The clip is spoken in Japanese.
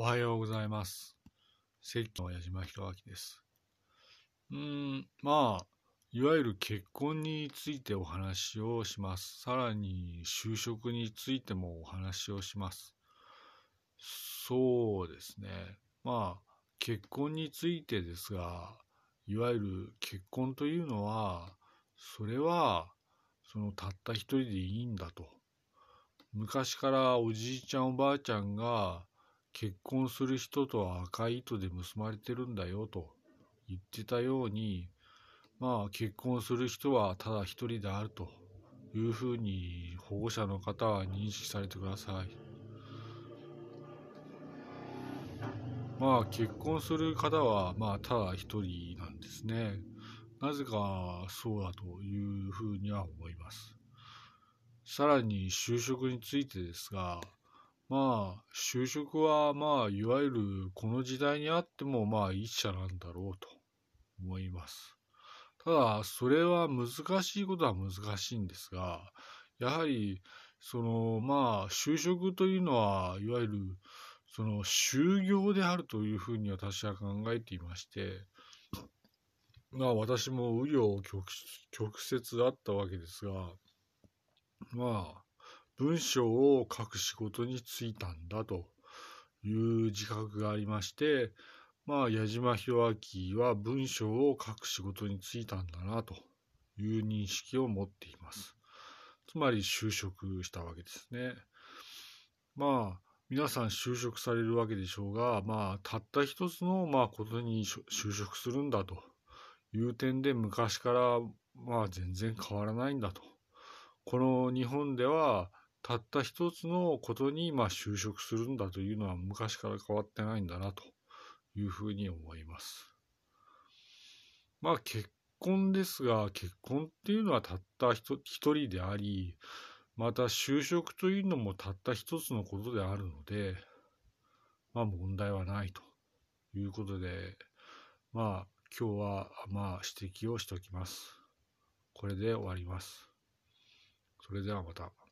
おはようございます。関の矢島弘明です。うーん、まあ、いわゆる結婚についてお話をします。さらに就職についてもお話をします。そうですね。まあ、結婚についてですが、いわゆる結婚というのは、それは、そのたった一人でいいんだと。昔からおじいちゃんおばあちゃんが結婚する人とは赤い糸で結ばれてるんだよと言ってたようにまあ結婚する人はただ一人であるというふうに保護者の方は認識されてください。まあ結婚する方はまあただ一人なんですね。なぜかそうだというふうには思います。さらに就職についてですが、まあ、就職は、まあ、いわゆるこの時代にあっても、まあ、一社なんだろうと思います。ただ、それは難しいことは難しいんですが、やはり、その、まあ、就職というのは、いわゆる、その、就業であるというふうに私は考えていまして、まあ、私も紆余曲折あったわけですが、まあ、文章を書く仕事に就いたんだという自覚がありまして、まあ、矢島弘明は文章を書く仕事に就いたんだなという認識を持っています。つまり就職したわけですね。まあ、皆さん就職されるわけでしょうが、まあ、たった一つの、まあ、ことに就職するんだという点で昔から、まあ、全然変わらないんだと。この日本ではたった一つのことにまあ就職するんだというのは昔から変わってないんだなというふうに思います。まあ結婚ですが結婚っていうのはたった一人でありまた就職というのもたった一つのことであるのでまあ問題はないということでまあ今日はまあ指摘をしておきます。これで終わります。それではまた。